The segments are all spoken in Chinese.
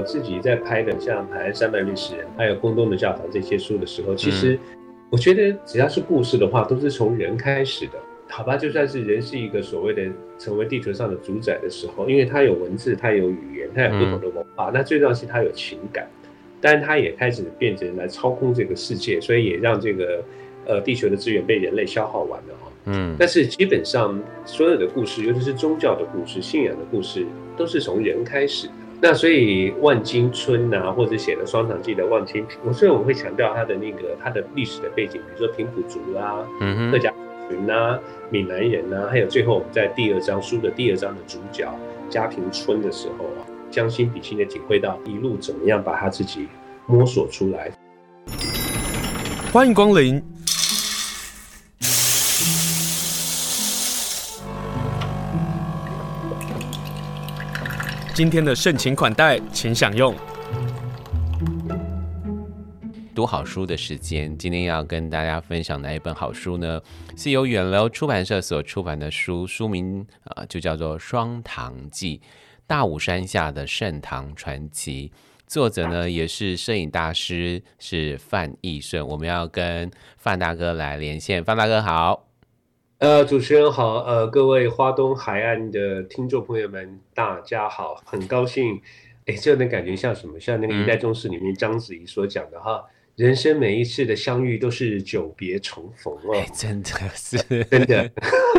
我自己在拍的像《海岸山脉历史人》还有《宫东的教堂》这些书的时候，其实我觉得只要是故事的话，都是从人开始的。好吧，就算是人是一个所谓的成为地球上的主宰的时候，因为他有文字，他有语言，他有不同的文化，那最重要是他有情感，但他也开始变成来操控这个世界，所以也让这个呃地球的资源被人类消耗完了。嗯，但是基本上所有的故事，尤其是宗教的故事、信仰的故事，都是从人开始的。那所以万金春啊，或者写了《双塘记》的万金，我虽然我会强调他的那个他的历史的背景，比如说平埔族啊，嗯，客家群啊，闽南人啊，还有最后我们在第二章书的第二章的主角家平村的时候啊，将心比心的体会到一路怎么样把他自己摸索出来。欢迎光临。今天的盛情款待，请享用。读好书的时间，今天要跟大家分享哪一本好书呢？是由远流出版社所出版的书，书名啊、就叫做《双塘记：大武山下的盛唐传奇》，作者呢也是摄影大师，是范义顺。我们要跟范大哥来连线，范大哥好。呃，主持人好，呃，各位花东海岸的听众朋友们，大家好，很高兴，哎，这样的感觉像什么？像那个《一代宗师》里面章子怡所讲的哈，人生每一次的相遇都是久别重逢哦，哎，真的是真的，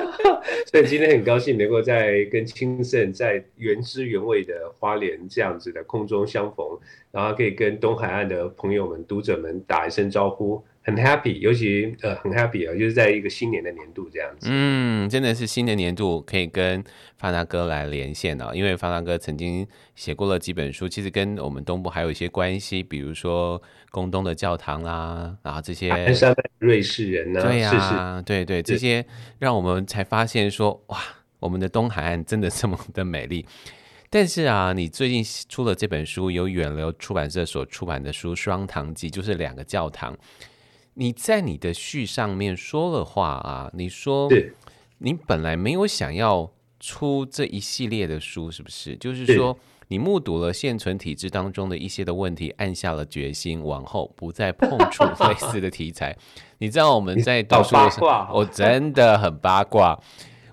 所以今天很高兴能够在跟青盛在原汁原味的花莲这样子的空中相逢，然后可以跟东海岸的朋友们、读者们打一声招呼。很 happy，尤其呃很 happy 啊，就是在一个新年的年度这样子。嗯，真的是新的年度可以跟发达哥来连线哦，因为发达哥曾经写过了几本书，其实跟我们东部还有一些关系，比如说宫东的教堂啦、啊，然后这些瑞士人呢、啊，对呀、啊，对对，这些让我们才发现说哇，我们的东海岸真的这么的美丽。但是啊，你最近出了这本书，由远流出版社所出版的书《双堂记》，就是两个教堂。你在你的序上面说了话啊，你说你本来没有想要出这一系列的书，是不是？就是说你目睹了现存体制当中的一些的问题，暗下了决心，往后不再碰触类似的题材。你知道我们在读书的时候，我真的很八卦，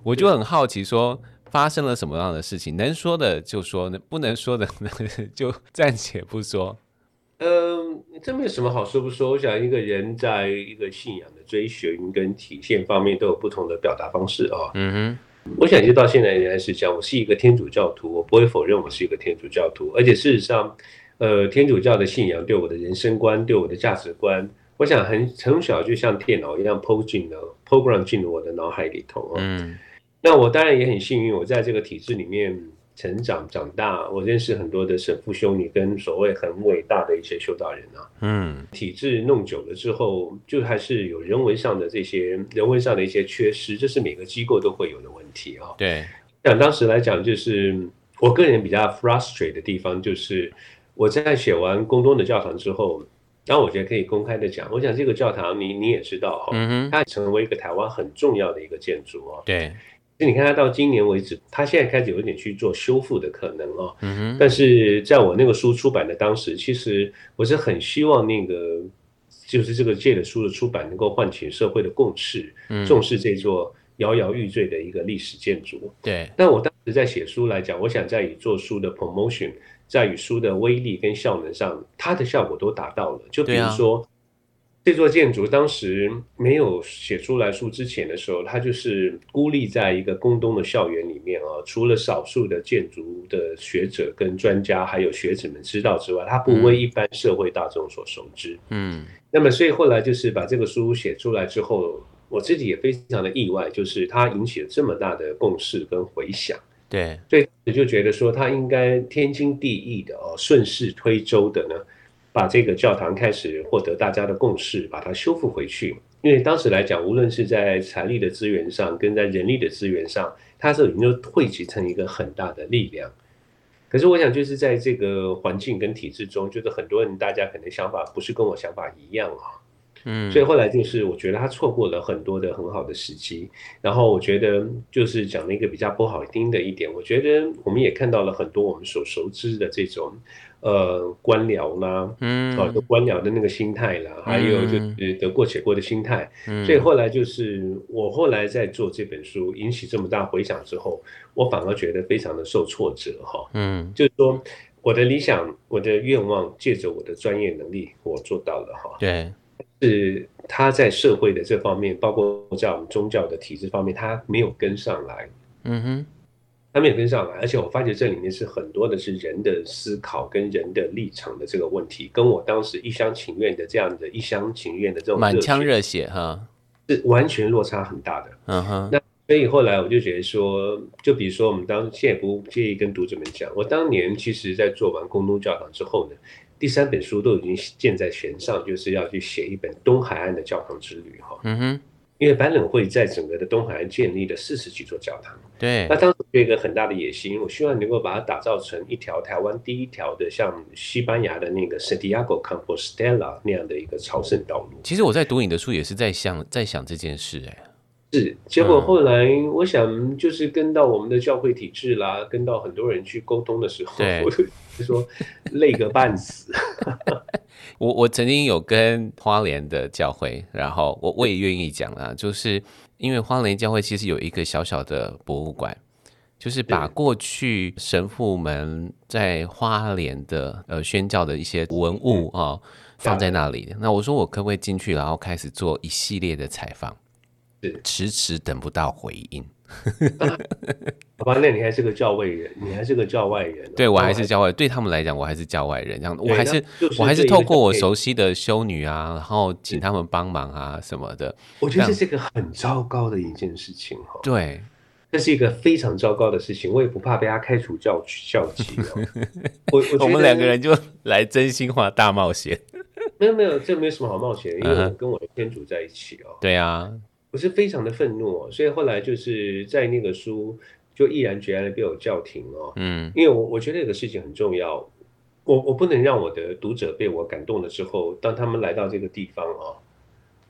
我就很好奇说发生了什么样的事情，能说的就说，不能说的 就暂且不说。嗯，这没有什么好说不说。我想一个人在一个信仰的追寻跟体现方面都有不同的表达方式啊、哦。嗯哼，我想就到现在仍然是这样。我是一个天主教徒，我不会否认我是一个天主教徒。而且事实上，呃，天主教的信仰对我的人生观、对我的价值观，我想很从小就像电脑一样 program 进了 program 进了我的脑海里头、哦。嗯，那我当然也很幸运，我在这个体制里面。成长长大，我认识很多的神父修女跟所谓很伟大的一些修道人啊。嗯，体制弄久了之后，就还是有人文上的这些人文上的一些缺失，这是每个机构都会有的问题啊。对，像当时来讲，就是我个人比较 frustrate 的地方，就是我在写完宫东的教堂之后，然后我觉得可以公开的讲，我想这个教堂你你也知道哈，嗯哼，它成为一个台湾很重要的一个建筑啊。对。那你看，他到今年为止，他现在开始有一点去做修复的可能哦。嗯。但是在我那个书出版的当时，其实我是很希望那个就是这个借的书的出版能够唤起社会的共识，重视这座摇摇欲坠的一个历史建筑。对。那我当时在写书来讲，我想在以做书的 promotion，在与书的威力跟效能上，它的效果都达到了。就比如说。这座建筑当时没有写出来书之前的时候，它就是孤立在一个宫东的校园里面啊。除了少数的建筑的学者跟专家还有学子们知道之外，它不为一般社会大众所熟知。嗯，那么所以后来就是把这个书写出来之后，我自己也非常的意外，就是它引起了这么大的共识跟回响。对，所以我就觉得说，它应该天经地义的哦，顺势推舟的呢。把这个教堂开始获得大家的共识，把它修复回去。因为当时来讲，无论是在财力的资源上，跟在人力的资源上，它是已经汇集成一个很大的力量。可是我想，就是在这个环境跟体制中，就是很多人大家可能想法不是跟我想法一样啊。嗯，所以后来就是我觉得他错过了很多的很好的时机。然后我觉得就是讲了一个比较不好听的一点，我觉得我们也看到了很多我们所熟知的这种。呃，官僚啦，嗯，啊，官僚的那个心态啦，嗯、还有就是得过且过的心态，嗯，所以后来就是我后来在做这本书，引起这么大回响之后，我反而觉得非常的受挫折哈，嗯，就是说我的理想，我的愿望，借着我的专业能力，我做到了哈，对，是他在社会的这方面，包括在我们宗教的体制方面，他没有跟上来，嗯哼。他没有跟上来，而且我发觉这里面是很多的是人的思考跟人的立场的这个问题，跟我当时一厢情愿的这样的一厢情愿的这种满腔热血哈，是完全落差很大的。嗯哼，那所以后来我就觉得说，就比如说我们当现在不介意跟读者们讲，我当年其实在做完宫东教堂之后呢，第三本书都已经箭在弦上，就是要去写一本东海岸的教堂之旅哈。嗯哼。因为百冷会在整个的东海岸建立了四十几座教堂，对，那当时有一个很大的野心，我希望能够把它打造成一条台湾第一条的像西班牙的那个 Santiago Compostela 那样的一个朝圣道路。其实我在读你的书也是在想在想这件事，哎，是。结果后来我想就是跟到我们的教会体制啦，跟到很多人去沟通的时候，对我就说累个半死。我我曾经有跟花莲的教会，然后我我也愿意讲啊，就是因为花莲教会其实有一个小小的博物馆，就是把过去神父们在花莲的呃宣教的一些文物啊、哦、放在那里。那我说我可不可以进去，然后开始做一系列的采访？迟迟等不到回应。好吧，那你还是个教外人，你还是个教外人。对，我还是教外，对他们来讲，我还是教外人。这样，我还是我还是透过我熟悉的修女啊，然后请他们帮忙啊什么的。我觉得这是一个很糟糕的一件事情哈。对，这是一个非常糟糕的事情。我也不怕被他开除教教籍。我 我们两个人就来真心话大冒险。没有没有，这没有什么好冒险，因为我跟我的天主在一起哦。对啊。我是非常的愤怒哦，所以后来就是在那个书就毅然决然的被我叫停哦，嗯，因为我我觉得这个事情很重要，我我不能让我的读者被我感动了之后，当他们来到这个地方哦，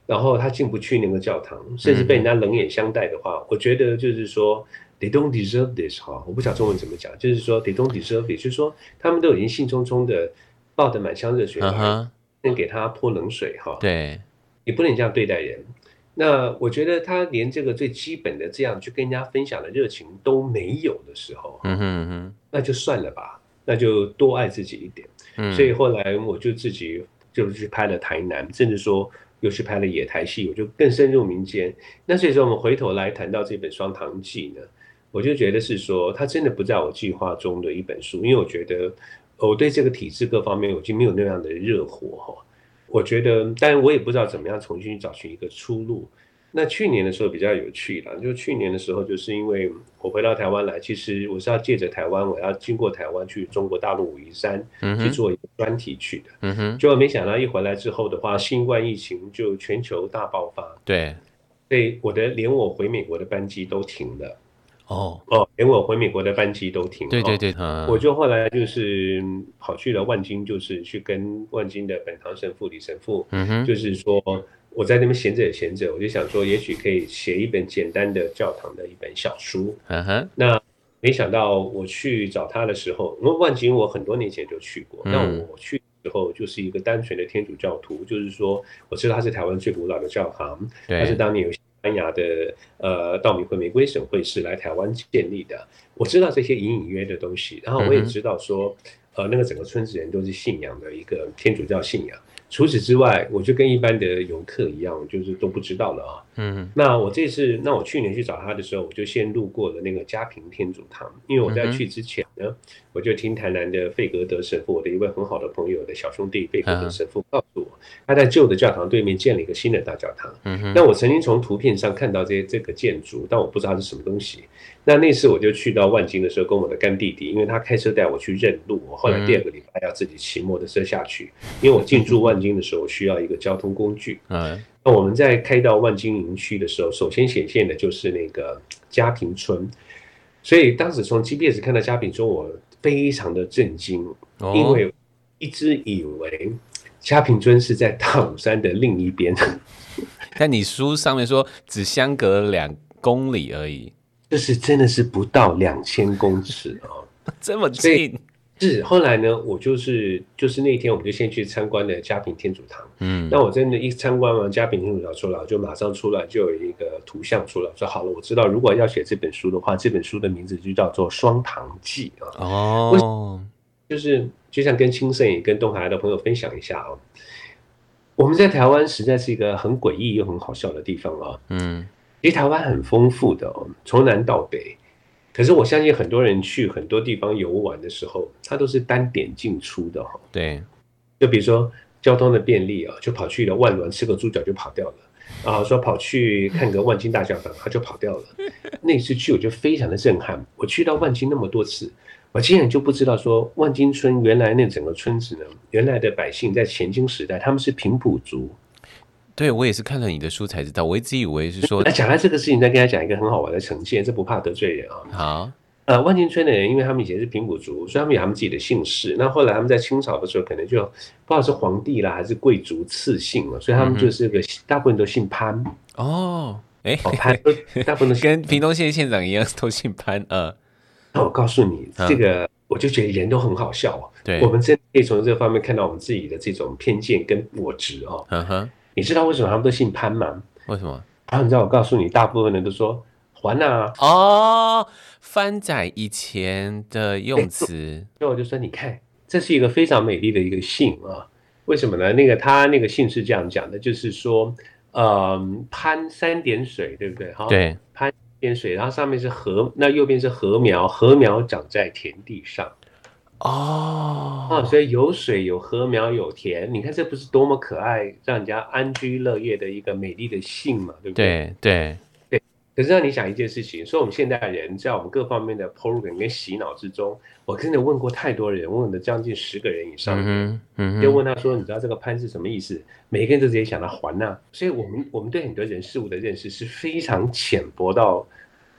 然后他进不去那个教堂，甚至被人家冷眼相待的话，嗯、我觉得就是说 they don't deserve this 哈，我不晓得中文怎么讲，就是说 they don't deserve it，就是说他们都已经兴冲冲的抱着满腔热血来，先给他泼冷水哈，对，你不能这样对待人。那我觉得他连这个最基本的这样去跟人家分享的热情都没有的时候，嗯哼哼，那就算了吧，那就多爱自己一点。嗯，所以后来我就自己就去拍了台南，甚至说又去拍了野台戏，我就更深入民间。那所以说我们回头来谈到这本《双堂记》呢，我就觉得是说它真的不在我计划中的一本书，因为我觉得我对这个体制各方面我就没有那样的热火哈。我觉得，但我也不知道怎么样重新找寻一个出路。那去年的时候比较有趣了，就去年的时候，就是因为我回到台湾来，其实我是要借着台湾，我要经过台湾去中国大陆武夷山去做一个专题去的。嗯哼。结果没想到一回来之后的话，新冠疫情就全球大爆发。对。所以我的连我回美国的班机都停了。哦哦，连我回美国的班机都停了。对对对，嗯，我就后来就是跑去了万金，就是去跟万金的本堂神父李神父，嗯哼，就是说我在那边闲着也闲着，我就想说，也许可以写一本简单的教堂的一本小书。嗯哼，那没想到我去找他的时候，因为万景我很多年前就去过，那我去的时候就是一个单纯的天主教徒，就是说我知道他是台湾最古老的教堂，他是当年有。西班牙的呃道明会玫瑰省会是来台湾建立的，我知道这些隐隐约约的东西，然后我也知道说，呃，那个整个村子人都是信仰的一个天主教信仰。除此之外，我就跟一般的游客一样，就是都不知道了啊。嗯，那我这次，那我去年去找他的时候，我就先路过了那个嘉平天主堂，因为我在去之前呢，我就听台南的费格德神父，我的一位很好的朋友的小兄弟费格德神父告诉我，他在旧的教堂对面建了一个新的大教堂。嗯，那我曾经从图片上看到这这个建筑，但我不知道是什么东西。那那次我就去到万金的时候，跟我的干弟弟，因为他开车带我去认路，我后来第二个礼拜要自己骑摩托车下去，因为我进驻万金的时候需要一个交通工具。嗯，那我们在开到万金营区的时候，首先显现的就是那个嘉平村，所以当时从 GPS 看到嘉平村，我非常的震惊，因为一直以为嘉平村是在大武山的另一边。但你书上面说只相隔两公里而已，就是真的是不到两千公尺哦，这么近。是后来呢，我就是就是那天我们就先去参观了嘉平天主堂。嗯，那我真的，一参观完嘉平天主堂出来，就马上出来就有一个图像出来，说好了，我知道如果要写这本书的话，这本书的名字就叫做《双堂记》啊。哦，就是就像跟清盛也跟东海岸的朋友分享一下啊。我们在台湾实在是一个很诡异又很好笑的地方啊。嗯，其实台湾很丰富的哦，从南到北。可是我相信很多人去很多地方游玩的时候，他都是单点进出的哈。对，就比如说交通的便利啊，就跑去了万峦吃个猪脚就跑掉了啊，说跑去看个万金大教堂，他就跑掉了。那次去我就非常的震撼，我去到万金那么多次。我竟然就不知道说万金村原来那整个村子呢，原来的百姓在前清时代他们是平埔族。对，我也是看了你的书才知道，我一直以为是说。那讲到这个事情，再跟他讲一个很好玩的呈现，这不怕得罪人啊。好，呃，万金村的人，因为他们以前是平埔族，所以他们有他们自己的姓氏。那后来他们在清朝的时候，可能就不知道是皇帝啦还是贵族赐姓了，所以他们就是个、嗯、大部分都姓潘。哦，哎、哦，潘，大部分都跟屏东县县长一样，都姓潘。呃。那我告诉你，这个我就觉得人都很好笑哦。对，我们真的可以从这个方面看到我们自己的这种偏见跟我执哦。嗯哼，你知道为什么他们都姓潘吗？为什么？然后你知道我告诉你，大部分人都说还啊。哦，翻仔以前的用词。所以我就说，你看，这是一个非常美丽的一个姓啊。为什么呢？那个他那个姓是这样讲的，就是说，嗯，潘三点水，对不对？哈，对，潘。点水，然后上面是禾，那右边是禾苗，禾苗长在田地上。哦，啊，所以有水有禾苗有田，你看这不是多么可爱，让人家安居乐业的一个美丽的姓嘛，对不对？对对对。可是让你想一件事情，说我们现代人在我们各方面的 program 跟洗脑之中，我真的问过太多人，问了将近十个人以上，嗯嗯，就问他说，你知道这个潘是什么意思？每个人都直接想到还呐。所以我们我们对很多人事物的认识是非常浅薄到。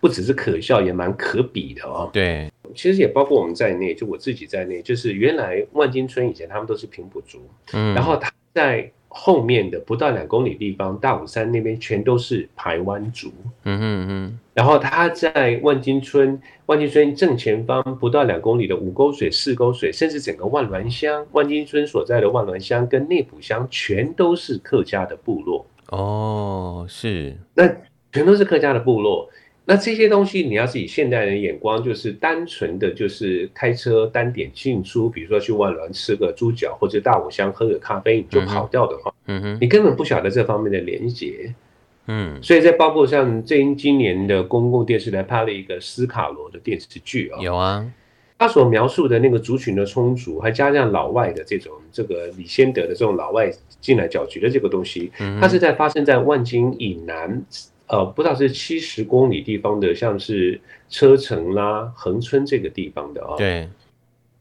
不只是可笑，也蛮可比的哦。对，其实也包括我们在内，就我自己在内，就是原来万金村以前他们都是平埔族，嗯，然后他在后面的不到两公里地方，大武山那边全都是排湾族，嗯嗯嗯，然后他在万金村，万金村正前方不到两公里的五沟水、四沟水，甚至整个万峦乡，万金村所在的万峦乡跟内埔乡，全都是客家的部落。哦，是，那全都是客家的部落。那这些东西，你要是以现代人眼光，就是单纯的就是开车单点进出，比如说去万峦吃个猪脚，或者大武乡喝个咖啡，你就跑掉的话，嗯哼，你根本不晓得这方面的连接，嗯，所以在包括像这今年的公共电视台拍了一个斯卡罗的电视剧啊，有啊，他所描述的那个族群的冲突，还加上老外的这种这个李先德的这种老外进来搅局的这个东西，它是在发生在万金以南。呃，不知道是七十公里地方的，像是车城啦、恒春这个地方的啊、哦。对。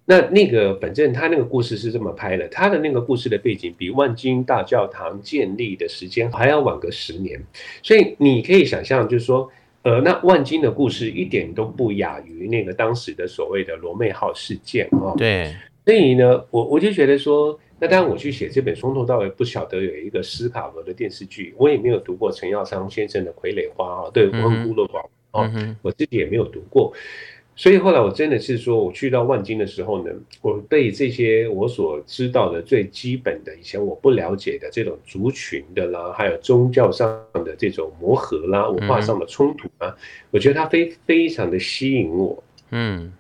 那那个，反正他那个故事是这么拍的，他的那个故事的背景比万金大教堂建立的时间还要晚个十年，所以你可以想象，就是说，呃，那万金的故事一点都不亚于那个当时的所谓的罗妹号事件啊、哦。对。所以呢，我我就觉得说。那当然，我去写这本从头到尾不晓得有一个斯卡罗的电视剧，我也没有读过陈耀昌先生的《傀儡花》啊，对，我很孤陋寡闻啊，我自己也没有读过，所以后来我真的是说，我去到万金的时候呢，我被这些我所知道的最基本的以前我不了解的这种族群的啦，还有宗教上的这种磨合啦，文化上的冲突啊，我觉得它非非常的吸引我，嗯。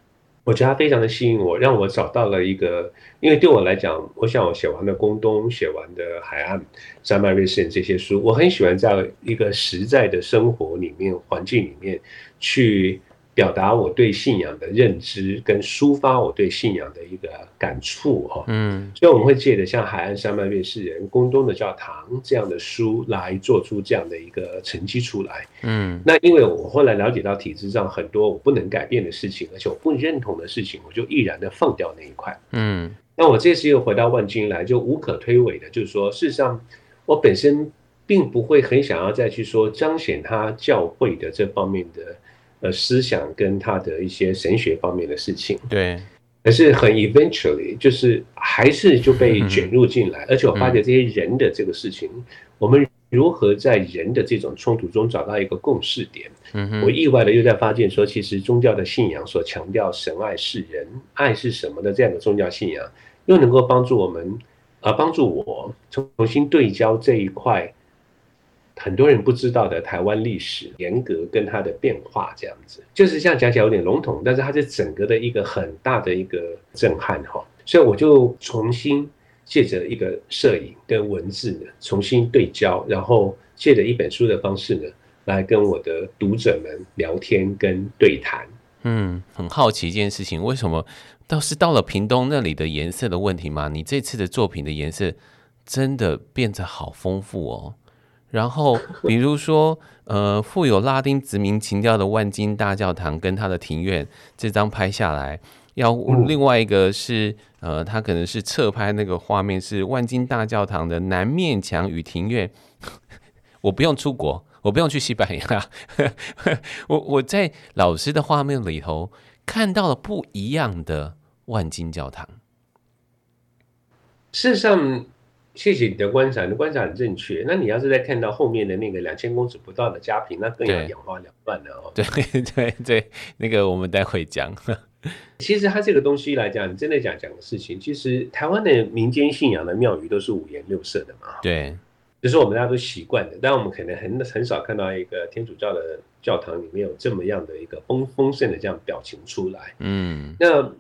我觉得它非常的吸引我，让我找到了一个，因为对我来讲，我想我写完的宫东，写完的海岸、山脉、瑞士这些书，我很喜欢在一个实在的生活里面、环境里面去。表达我对信仰的认知，跟抒发我对信仰的一个感触哈，嗯，所以我们会借着像《海岸山脉月事人》、宫东的教堂这样的书来做出这样的一个成绩出来，嗯，那因为我后来了解到体制上很多我不能改变的事情，而且我不认同的事情，我就毅然的放掉那一块，嗯，那我这次又回到万金来，就无可推诿的，就是说，事实上我本身并不会很想要再去说彰显他教会的这方面的。呃，思想跟他的一些神学方面的事情，对，可是很 eventually 就是还是就被卷入进来，而且我发觉这些人的这个事情，我们如何在人的这种冲突中找到一个共识点？嗯我意外的又在发现说，其实宗教的信仰所强调神爱世人，爱是什么的这样的宗教信仰，又能够帮助我们啊，帮助我重新对焦这一块。很多人不知道的台湾历史沿革跟它的变化，这样子就是这样讲起来有点笼统，但是它是整个的一个很大的一个震撼哈，所以我就重新借着一个摄影跟文字呢重新对焦，然后借着一本书的方式呢来跟我的读者们聊天跟对谈。嗯，很好奇一件事情，为什么倒是到了屏东那里的颜色的问题吗？你这次的作品的颜色真的变得好丰富哦。然后，比如说，呃，富有拉丁殖民情调的万金大教堂跟它的庭院，这张拍下来，要另外一个是，呃，它可能是侧拍那个画面是万金大教堂的南面墙与庭院。我不用出国，我不用去西班牙，我我在老师的画面里头看到了不一样的万金教堂。事实上。谢谢你的观察，你的观察很正确。那你要是再看到后面的那个两千公尺不到的家坪，那更要眼花缭乱了哦。对 对对，那个我们待会讲。其实它这个东西来讲，你真的讲讲的事情，其实台湾的民间信仰的庙宇都是五颜六色的嘛。对，就是我们大家都习惯的，但我们可能很很少看到一个天主教的教堂里面有这么样的一个丰丰盛的这样表情出来。嗯，那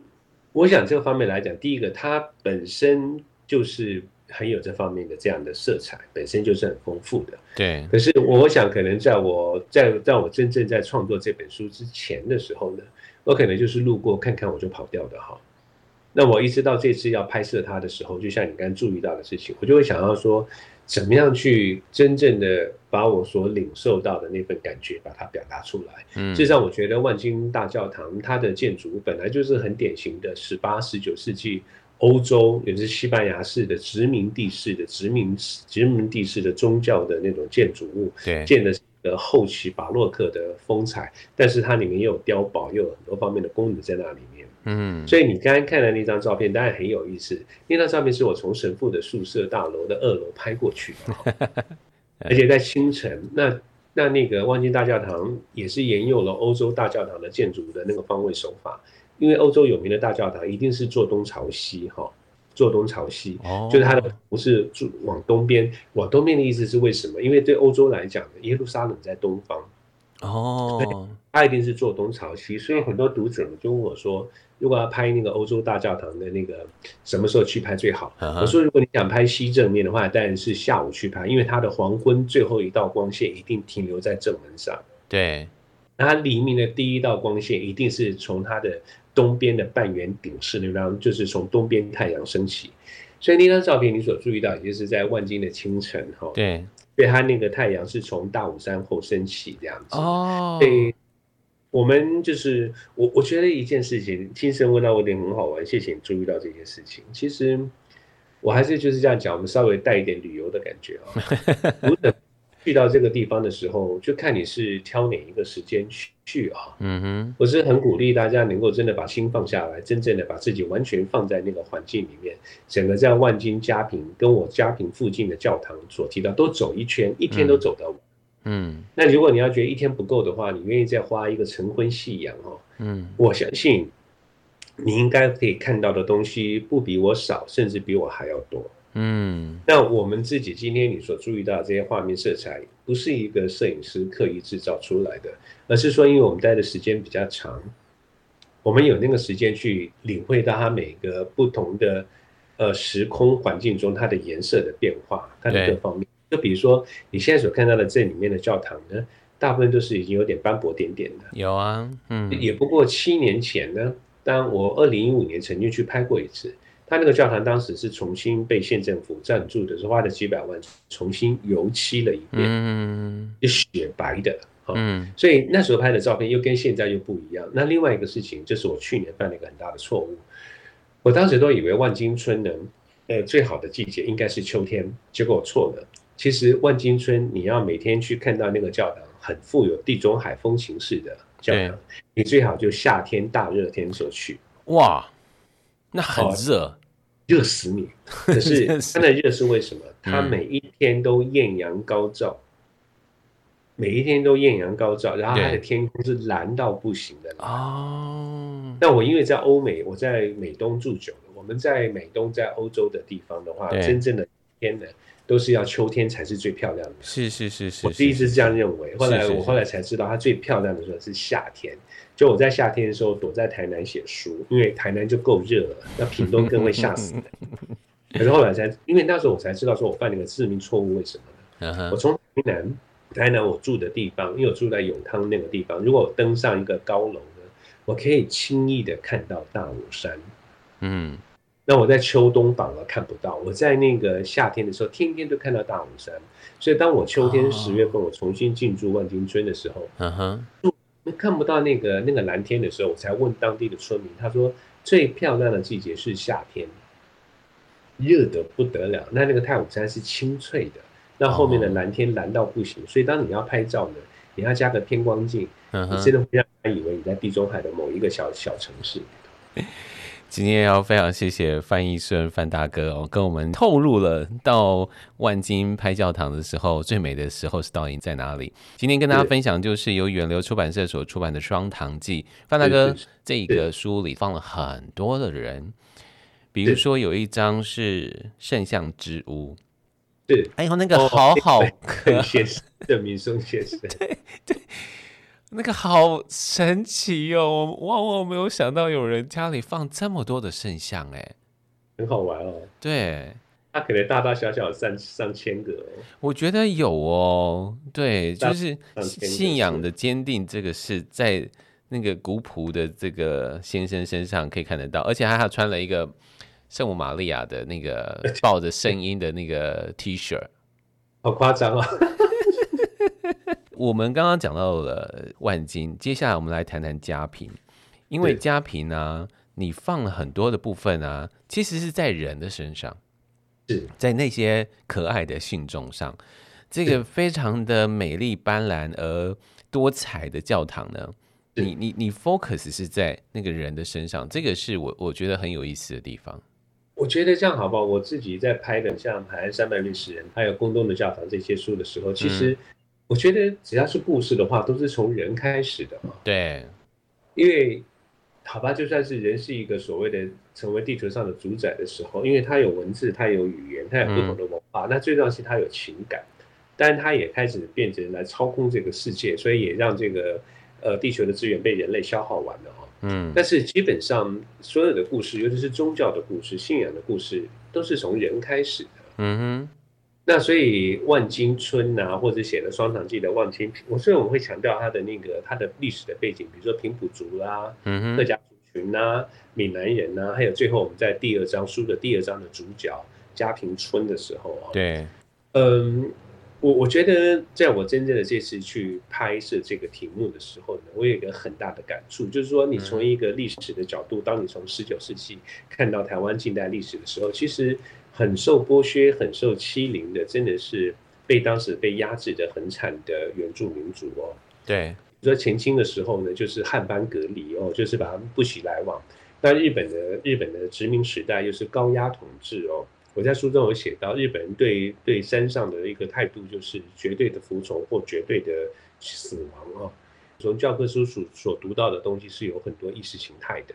我想这个方面来讲，第一个它本身就是。很有这方面的这样的色彩，本身就是很丰富的。对。可是我想，可能在我在在我真正在创作这本书之前的时候呢，我可能就是路过看看我就跑掉的哈。那我一直到这次要拍摄它的时候，就像你刚刚注意到的事情，我就会想要说，怎么样去真正的把我所领受到的那份感觉把它表达出来。嗯。事实上，我觉得万金大教堂它的建筑本来就是很典型的十八、十九世纪。欧洲也是西班牙式的殖民地式的殖民殖民地式的宗教的那种建筑物，对，建的是后期巴洛克的风采，但是它里面也有碉堡，又有很多方面的功能在那里面。嗯，所以你刚刚看的那张照片当然很有意思，那张照片是我从神父的宿舍大楼的二楼拍过去的，而且在清晨，那那那个望京大教堂也是沿用了欧洲大教堂的建筑的那个方位手法。因为欧洲有名的大教堂一定是坐东朝西，哈，坐东朝西，就是它的不是往东边，往东边的意思是为什么？因为对欧洲来讲，耶路撒冷在东方，哦，它一定是坐东朝西，所以很多读者就问我说，如果要拍那个欧洲大教堂的那个什么时候去拍最好？我说，如果你想拍西正面的话，当然是下午去拍，因为它的黄昏最后一道光线一定停留在正门上，对，那它黎明的第一道光线一定是从它的。东边的半圆顶式那张，就是从东边太阳升起，所以那张照片你所注意到，也就是在万金的清晨哈。对，所以它那个太阳是从大武山后升起这样子。哦。对我们就是我，我觉得一件事情，亲身问到我点很好玩，谢谢你注意到这件事情。其实我还是就是这样讲，我们稍微带一点旅游的感觉啊。去到这个地方的时候，就看你是挑哪一个时间去去啊。嗯哼，我是很鼓励大家能够真的把心放下来，真正的把自己完全放在那个环境里面，整个这样万金家坪跟我家坪附近的教堂所提到都走一圈，一天都走得完。嗯，那如果你要觉得一天不够的话，你愿意再花一个晨昏夕阳哦。嗯，我相信你应该可以看到的东西不比我少，甚至比我还要多。嗯，那我们自己今天你所注意到这些画面色彩，不是一个摄影师刻意制造出来的，而是说，因为我们待的时间比较长，我们有那个时间去领会到它每个不同的呃时空环境中它的颜色的变化，它的各方面。就比如说你现在所看到的这里面的教堂呢，大部分都是已经有点斑驳点点的。有啊，嗯，也不过七年前呢，当我二零一五年曾经去拍过一次。他那个教堂当时是重新被县政府赞助的，是花了几百万重新油漆了一遍，嗯，是雪白的，嗯，所以那时候拍的照片又跟现在又不一样。那另外一个事情就是我去年犯了一个很大的错误，我当时都以为万金村呢，呃，最好的季节应该是秋天，结果我错了。其实万金村你要每天去看到那个教堂，很富有地中海风情式的教堂，你最好就夏天大热天时候去，哇。那很热，热死你。可是 它的热是为什么？它每一天都艳阳高照。每一天都艳阳高照，然后它的天空是蓝到不行的哦。那我因为在欧美，我在美东住久了，我们在美东在欧洲的地方的话，真正的天呢，都是要秋天才是最漂亮的。是是是是，我第一次是这样认为，后来我后来才知道，它最漂亮的时候是夏天。就我在夏天的时候躲在台南写书，因为台南就够热了，那屏东更会吓死人。可是后来才，因为那时候我才知道，说我犯了一个致命错误，为什么呢？我从台南。台南我住的地方，因为我住在永康那个地方，如果我登上一个高楼呢，我可以轻易的看到大武山。嗯，那我在秋冬反而看不到。我在那个夏天的时候，天天都看到大武山。所以当我秋天十月份我重新进驻万金村的时候，嗯哼，看不到那个那个蓝天的时候，我才问当地的村民，他说最漂亮的季节是夏天，热得不得了。那那个太武山是清脆的。那后面的蓝天蓝到不行，所以当你要拍照呢，你要加个偏光镜，你真的会让他以为你在地中海的某一个小小城市。今天要非常谢谢范逸顺范大哥哦，跟我们透露了到万金拍教堂的时候，最美的时候是倒影在哪里。今天跟大家分享就是由远流出版社所出版的《双堂记》，范大哥这个书里放了很多的人，比如说有一张是圣像之屋。对，哎呦，那个好好看，先生的名声先生，对对，那个好神奇哦！我万万没有想到有人家里放这么多的圣像，哎，很好玩哦。对，他可能大大小小有上上千个，我觉得有哦。对，就是信仰的坚定，这个是在那个古朴的这个先生身上可以看得到，而且他还穿了一个。圣母玛利亚的那个抱着圣婴的那个 T 恤，好夸张啊！我们刚刚讲到了万金，接下来我们来谈谈家贫，因为家贫呢，你放了很多的部分啊，其实是在人的身上，是。在那些可爱的信众上，这个非常的美丽斑斓而多彩的教堂呢，你你你 focus 是在那个人的身上，这个是我我觉得很有意思的地方。我觉得这样好不好？我自己在拍的像《海岸山脉历史人》还有《宫东的教堂》这些书的时候，其实我觉得只要是故事的话，都是从人开始的嘛。对，因为好吧，就算是人是一个所谓的成为地球上的主宰的时候，因为他有文字，他有语言，他有不同的文化，那最重要是他有情感，但他也开始变成来操控这个世界，所以也让这个呃地球的资源被人类消耗完了。嗯，但是基本上所有的故事，尤其是宗教的故事、信仰的故事，都是从人开始的。嗯哼，那所以万金村啊，或者写了《双堂记》的万金，我虽然我们会强调它的那个它的历史的背景，比如说平埔族啦、嗯、客家族群啊、闽南人啊，还有最后我们在第二章书的第二章的主角家庭村的时候啊，对，嗯。我我觉得，在我真正的这次去拍摄这个题目的时候呢，我有一个很大的感触，就是说，你从一个历史的角度，当你从十九世纪看到台湾近代历史的时候，其实很受剥削、很受欺凌的，真的是被当时被压制的很惨的原住民族哦。对，比如说前清的时候呢，就是汉班隔离哦，就是把他们不许来往；那日本的日本的殖民时代又是高压统治哦。我在书中有写到，日本人对对山上的一个态度就是绝对的服从或绝对的死亡哦。从教科书所所读到的东西是有很多意识形态的。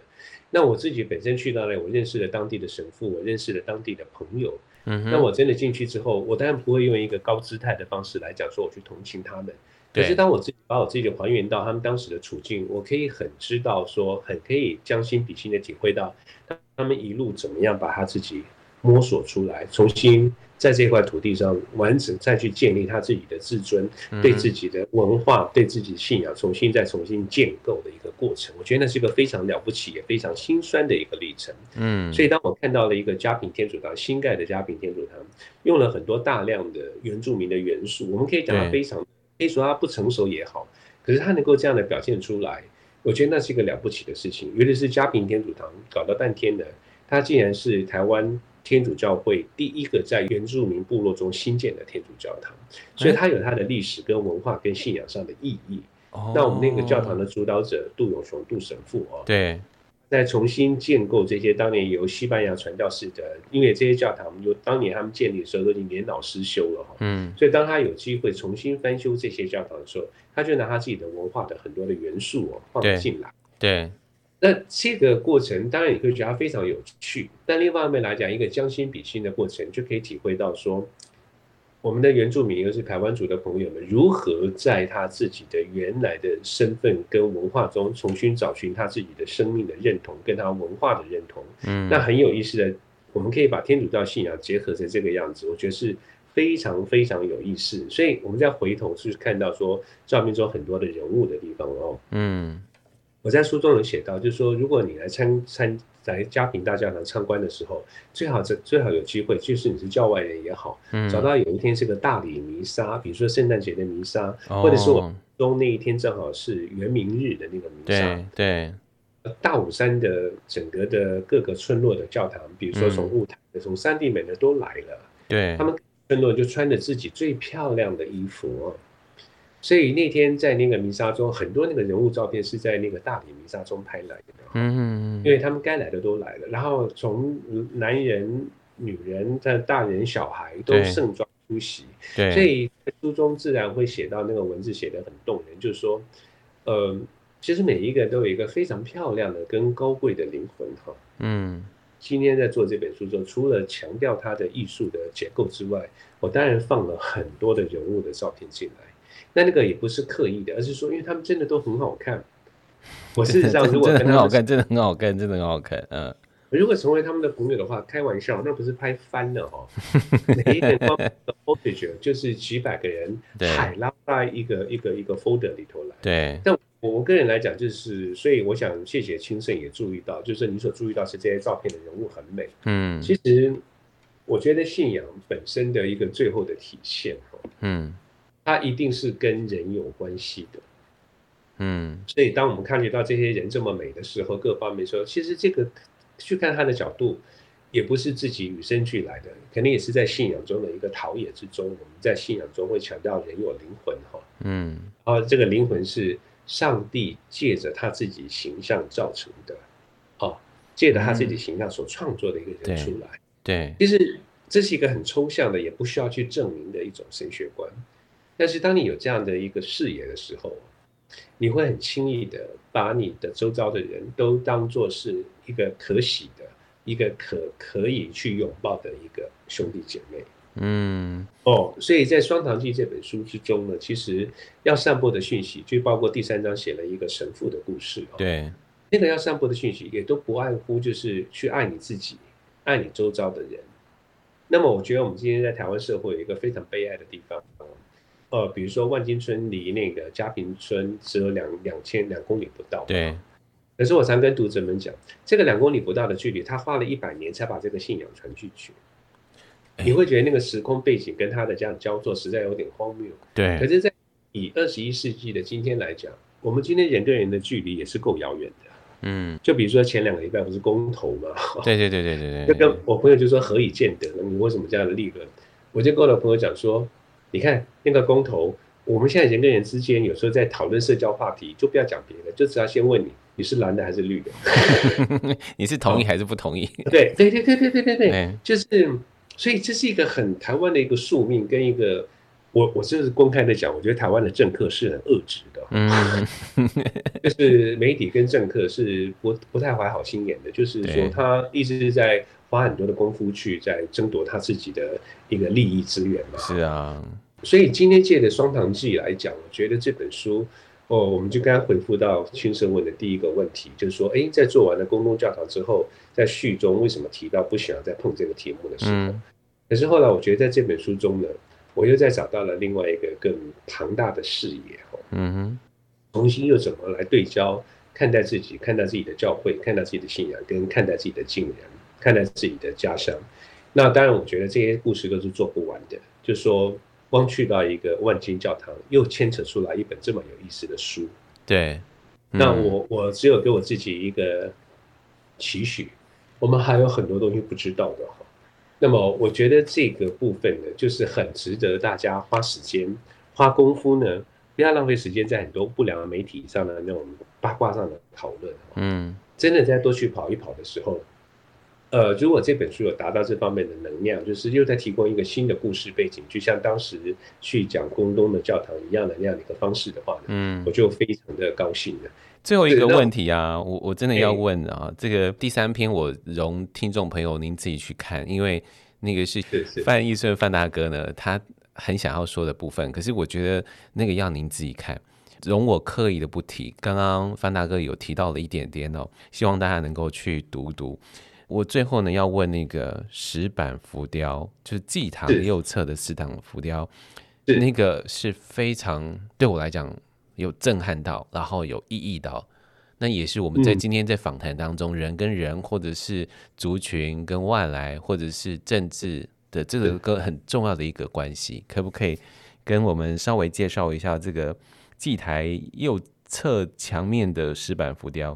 那我自己本身去到那，我认识了当地的神父，我认识了当地的朋友。嗯，那我真的进去之后，我当然不会用一个高姿态的方式来讲说我去同情他们。可是当我自己把我自己还原到他们当时的处境，我可以很知道说，很可以将心比心的体会到他们一路怎么样把他自己。摸索出来，重新在这块土地上完整再去建立他自己的自尊，对自己的文化、对自己的信仰重新再重新建构的一个过程。我觉得那是一个非常了不起也非常心酸的一个历程。嗯，所以当我看到了一个嘉平天主堂新盖的嘉平天主堂，用了很多大量的原住民的元素，我们可以讲它非常，可以说它不成熟也好，可是它能够这样的表现出来，我觉得那是一个了不起的事情。尤其是嘉平天主堂搞了半天的，它竟然是台湾。天主教会第一个在原住民部落中新建的天主教堂，所以它有它的历史跟文化跟信仰上的意义。那我们那个教堂的主导者杜永雄杜神父哦，对，再重新建构这些当年由西班牙传教士的，因为这些教堂有当年他们建立的时候都已经年老失修了哈，嗯，所以当他有机会重新翻修这些教堂的时候，他就拿他自己的文化的很多的元素哦放进来，对，那这个过程当然你会觉得它非常有趣，但另外一方面来讲，一个将心比心的过程，就可以体会到说。我们的原住民，又是台湾族的朋友们，如何在他自己的原来的身份跟文化中重新找寻他自己的生命的认同，跟他文化的认同。嗯，那很有意思的，我们可以把天主教信仰结合成这个样子，我觉得是非常非常有意思。所以，我们再回头去看到说，照片中很多的人物的地方哦。嗯。我在书中有写到，就是说，如果你来参参在嘉平大教堂参观的时候，最好这最好有机会，就是你是教外人也好，嗯，找到有一天是个大理弥撒，比如说圣诞节的弥撒，哦，或者是我中那一天正好是元明日的那个弥撒，对，对，大武山的整个的各个村落的教堂，比如说从雾台的、从三地美的都来了，对，他们村落就穿着自己最漂亮的衣服哦。所以那天在那个弥撒中，很多那个人物照片是在那个大理弥撒中拍来的。嗯嗯，因为他们该来的都来了，然后从男人、女人、的大人、小孩都盛装出席。对，所以书中自然会写到那个文字写得很动人，就是说，呃，其实每一个人都有一个非常漂亮的跟高贵的灵魂哈。嗯，今天在做这本书中，除了强调它的艺术的结构之外，我当然放了很多的人物的照片进来。那那个也不是刻意的，而是说，因为他们真的都很好看。我事实 上如果跟他们很好看，真的很好看，真的很好看。嗯，如果成为他们的朋友的话，开玩笑，那不是拍翻了哦。每一个 footage 就是几百个人 海拉在一个一个一个 folder 里头来。对。但我个人来讲，就是所以我想谢谢清盛也注意到，就是你所注意到是这些照片的人物很美。嗯。其实我觉得信仰本身的一个最后的体现，嗯。它一定是跟人有关系的，嗯，所以当我们看觉到这些人这么美的时候，各方面说，其实这个去看他的角度，也不是自己与生俱来的，肯定也是在信仰中的一个陶冶之中。我们在信仰中会强调人有灵魂，哈，嗯，然后这个灵魂是上帝借着他自己形象造成的，哦，借着他自己形象所创作的一个人出来，对，其实这是一个很抽象的，也不需要去证明的一种神学观。但是当你有这样的一个视野的时候，你会很轻易的把你的周遭的人都当做是一个可喜的、一个可可以去拥抱的一个兄弟姐妹。嗯，哦，所以在《双堂记》这本书之中呢，其实要散播的讯息，就包括第三章写了一个神父的故事。对，那个要散播的讯息，也都不外乎就是去爱你自己，爱你周遭的人。那么，我觉得我们今天在台湾社会有一个非常悲哀的地方。呃，比如说万金村离那个嘉平村只有两两千两公里不到。对。可是我常跟读者们讲，这个两公里不到的距离，他花了一百年才把这个信仰传进去。你会觉得那个时空背景跟他的这样交错，实在有点荒谬。对。可是，在以二十一世纪的今天来讲，我们今天人跟人的距离也是够遥远的。嗯。就比如说前两个礼拜不是公投嘛？对对对对对对。就跟我朋友就说何以见得呢？你为什么这样的立论？我就跟我的朋友讲说。你看那个公投，我们现在人跟人之间有时候在讨论社交话题，就不要讲别的，就只要先问你，你是蓝的还是绿的？你是同意还是不同意？对对对对对对对对，就是，所以这是一个很台湾的一个宿命，跟一个我我就是公开的讲，我觉得台湾的政客是很恶质的，嗯，就是媒体跟政客是不不太怀好心眼的，就是说他一直是在花很多的功夫去在争夺他自己的一个利益资源嘛，是啊。所以今天借的《双堂记》来讲，我觉得这本书，哦，我们就刚刚回复到青生问的第一个问题，就是说，哎，在做完了公共教堂之后，在序中为什么提到不想要再碰这个题目的时候？嗯、可是后来我觉得在这本书中呢，我又再找到了另外一个更庞大的视野，哦，嗯哼，重新又怎么来对焦看待自己，看待自己的教会，看待自己的信仰，跟看待自己的亲人，看待自己的家乡。那当然，我觉得这些故事都是做不完的，就是说。光去到一个万金教堂，又牵扯出来一本这么有意思的书。对，嗯、那我我只有给我自己一个期许，我们还有很多东西不知道的哈。那么我觉得这个部分呢，就是很值得大家花时间、花功夫呢，不要浪费时间在很多不良的媒体上的那种八卦上的讨论。嗯，真的再多去跑一跑的时候，呃，如果这本书有达到这方面的能量，就是又在提供一个新的故事背景，就像当时去讲宫东的教堂一样的那样的一个方式的话呢，嗯，我就非常的高兴了。最后一个问题啊，我我真的要问啊，这个第三篇我容听众朋友您自己去看，因为那个是范逸顺范大哥呢，他很想要说的部分，可是我觉得那个要您自己看，容我刻意的不提。刚刚范大哥有提到了一点点哦，希望大家能够去读读。我最后呢要问那个石板浮雕，就是祭堂右侧的石板浮雕，那个是非常对我来讲。有震撼到，然后有意义到，那也是我们在今天在访谈当中，人跟人，或者是族群跟外来，或者是政治的这个很重要的一个关系，可不可以跟我们稍微介绍一下这个祭台右侧墙面的石板浮雕？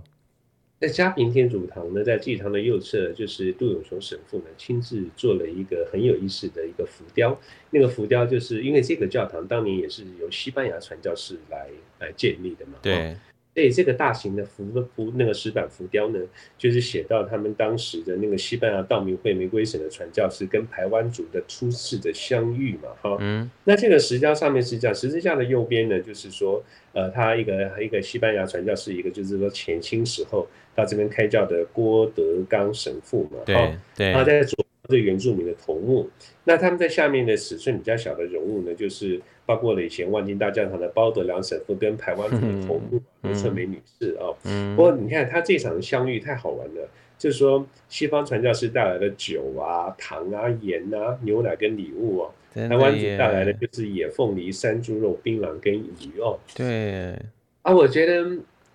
在嘉平天主堂呢，在祭堂的右侧，就是杜永雄神父呢亲自做了一个很有意思的一个浮雕。那个浮雕就是因为这个教堂当年也是由西班牙传教士来来建立的嘛。对。所以这个大型的浮浮那个石板浮雕呢，就是写到他们当时的那个西班牙道明会玫瑰省的传教士跟台湾族的初次的相遇嘛，哈，嗯，那这个石雕上面是这样，十字架的右边呢，就是说，呃，他一个一个西班牙传教士，一个就是说前清时候到这边开教的郭德纲神父嘛，对对，他在左。这原住民的头目，那他们在下面的尺寸比较小的人物呢，就是包括了以前万金大教堂的包德良神父跟台湾族的头目刘春梅女士啊。不过你看他这场相遇太好玩了，就是说西方传教士带来的酒啊、糖啊、盐啊、牛奶跟礼物哦，台湾族带来的就是野凤梨、山猪肉、槟榔跟鱼哦。对，啊，我觉得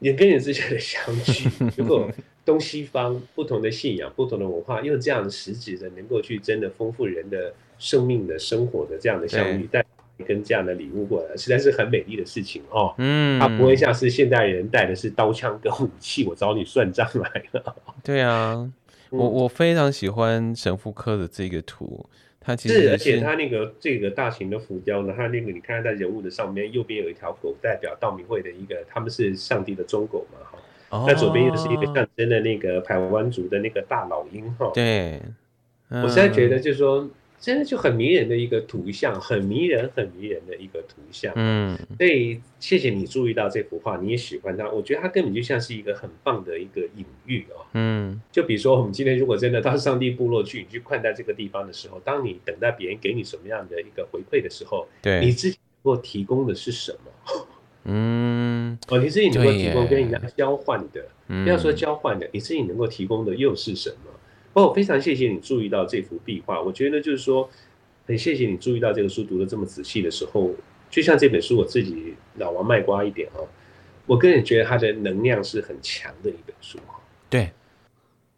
人跟人之间的相聚，如果。东西方不同的信仰、不同的文化，用这样的实质的，能够去真的丰富人的生命的生活的这样的相遇，带跟这样的礼物过来，实在是很美丽的事情哦。嗯，它不会像是现代人带的是刀枪跟武器，我找你算账来了。对啊，我我非常喜欢神父科的这个图，它其实是，而且它那个这个大型的浮雕呢，它那个你看在人物的上面，右边有一条狗，代表道明会的一个，他们是上帝的忠狗嘛，哈。那左边又是一个象征的那个台湾族的那个大老鹰哈，对，我现在觉得就是说，真的就很迷人的一个图像，很迷人、很迷人的一个图像。嗯，所以谢谢你注意到这幅画，你也喜欢它。我觉得它根本就像是一个很棒的一个隐喻哦。嗯，就比如说我们今天如果真的到上帝部落去，你去看待这个地方的时候，当你等待别人给你什么样的一个回馈的时候，对，你自己能够提供的是什么？嗯，哦，你自己能够提供跟人家交换的，不要说交换的，你自己能够提供的又是什么？哦，非常谢谢你注意到这幅壁画，我觉得就是说，很谢谢你注意到这个书读的这么仔细的时候，就像这本书我自己老王卖瓜一点哦，我个人觉得它的能量是很强的一本书。对，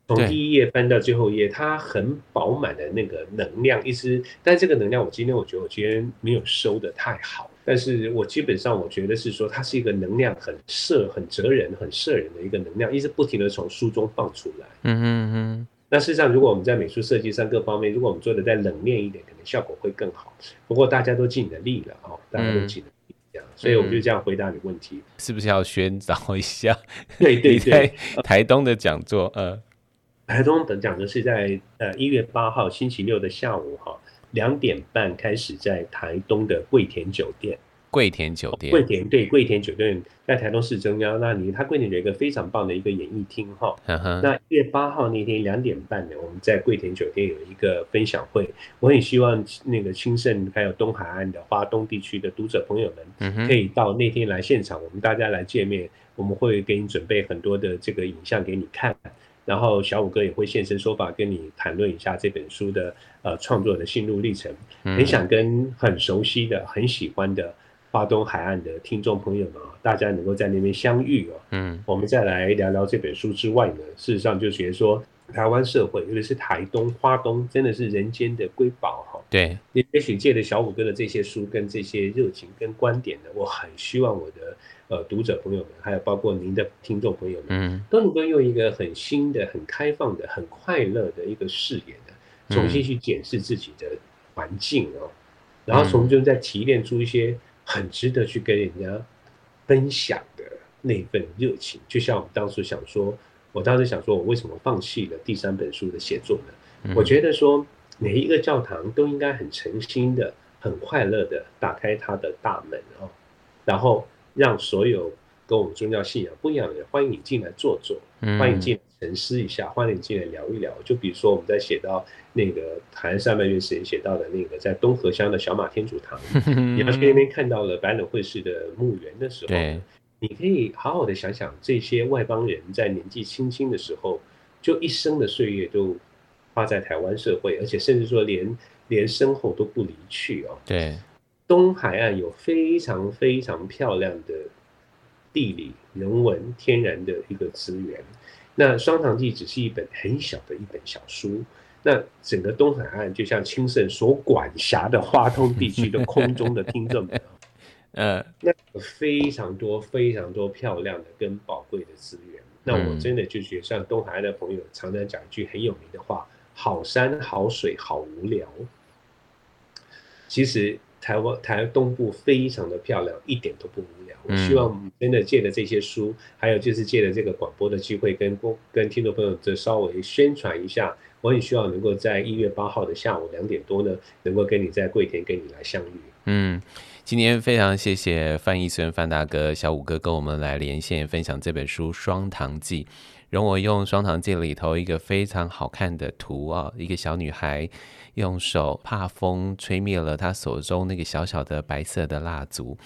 从第一页翻到最后一页，它很饱满的那个能量，一直，但这个能量我今天我觉得我今天没有收的太好。但是我基本上我觉得是说，它是一个能量很摄、很哲人、很摄人的一个能量，一直不停的从书中放出来。嗯嗯嗯。那事实上，如果我们在美术设计上各方面，如果我们做的再冷面一点，可能效果会更好。不过大家都尽了力了哦，大家都尽了力，这样，所以我们就这样回答你问题。是不是要宣导一下？对对对，台东的讲座，呃，台东的讲座是在呃一月八号星期六的下午哈。两点半开始在台东的桂田酒店。桂田酒店，桂田对桂田酒店在台东市中央。那里，它桂田有一个非常棒的一个演艺厅哈。那一月八号那天两点半呢，我们在桂田酒店有一个分享会。我很希望那个清盛还有东海岸的花东地区的读者朋友们，可以到那天来现场，我们大家来见面。我们会给你准备很多的这个影像给你看。然后小五哥也会现身说法，跟你谈论一下这本书的呃创作的心路历程。很想跟很熟悉的、很喜欢的花东海岸的听众朋友们啊，大家能够在那边相遇哦。嗯，我们再来聊聊这本书之外呢，事实上就觉得说，台湾社会，尤其是台东、花东，真的是人间的瑰宝哈。对，也许借着小五哥的这些书跟这些热情跟观点呢，我很希望我的。呃，读者朋友们，还有包括您的听众朋友们，嗯，都能够用一个很新的、很开放的、很快乐的一个视野的，重新去检视自己的环境哦，然后从中再提炼出一些很值得去跟人家分享的那份热情。就像我们当时想说，我当时想说，我为什么放弃了第三本书的写作呢？我觉得说，每一个教堂都应该很诚心的、很快乐的打开它的大门哦，然后让所有跟我们宗教信仰不一样的人欢迎你进来坐坐，欢迎进来沉思一下，欢迎你进来聊一聊。就比如说我们在写到那个台湾上半月时间写到的那个在东河乡的小马天主堂，你要去那边看到了白冷会士的墓园的时候。你可以好好的想想，这些外邦人在年纪轻轻的时候，就一生的岁月都花在台湾社会，而且甚至说连连身后都不离去哦。对，东海岸有非常非常漂亮的地理、人文、天然的一个资源。那《双堂记》只是一本很小的一本小书，那整个东海岸就像清盛所管辖的花东地区的空中的听众们。呃，那有非常多非常多漂亮的跟宝贵的资源，那我真的就觉得像东海岸的朋友常常讲一句很有名的话：好山好水好无聊。其实台湾台东部非常的漂亮，一点都不无聊。我希望真的借着这些书，还有就是借着这个广播的机会，跟跟听众朋友再稍微宣传一下。我也希望能够在一月八号的下午两点多呢，能够跟你在桂田跟你来相遇。嗯。今天非常谢谢范逸孙范大哥、小五哥跟我们来连线分享这本书《双糖记》，容我用《双糖记》里头一个非常好看的图啊，一个小女孩用手怕风吹灭了她手中那个小小的白色的蜡烛。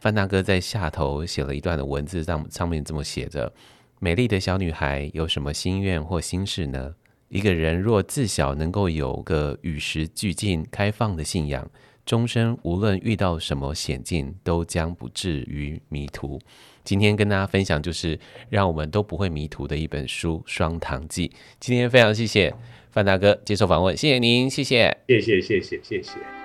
范大哥在下头写了一段的文字，上上面这么写着：“美丽的小女孩有什么心愿或心事呢？一个人若自小能够有个与时俱进、开放的信仰。”终身无论遇到什么险境，都将不至于迷途。今天跟大家分享，就是让我们都不会迷途的一本书《双糖记》。今天非常谢谢范大哥接受访问，谢谢您，谢谢，谢谢，谢谢，谢谢。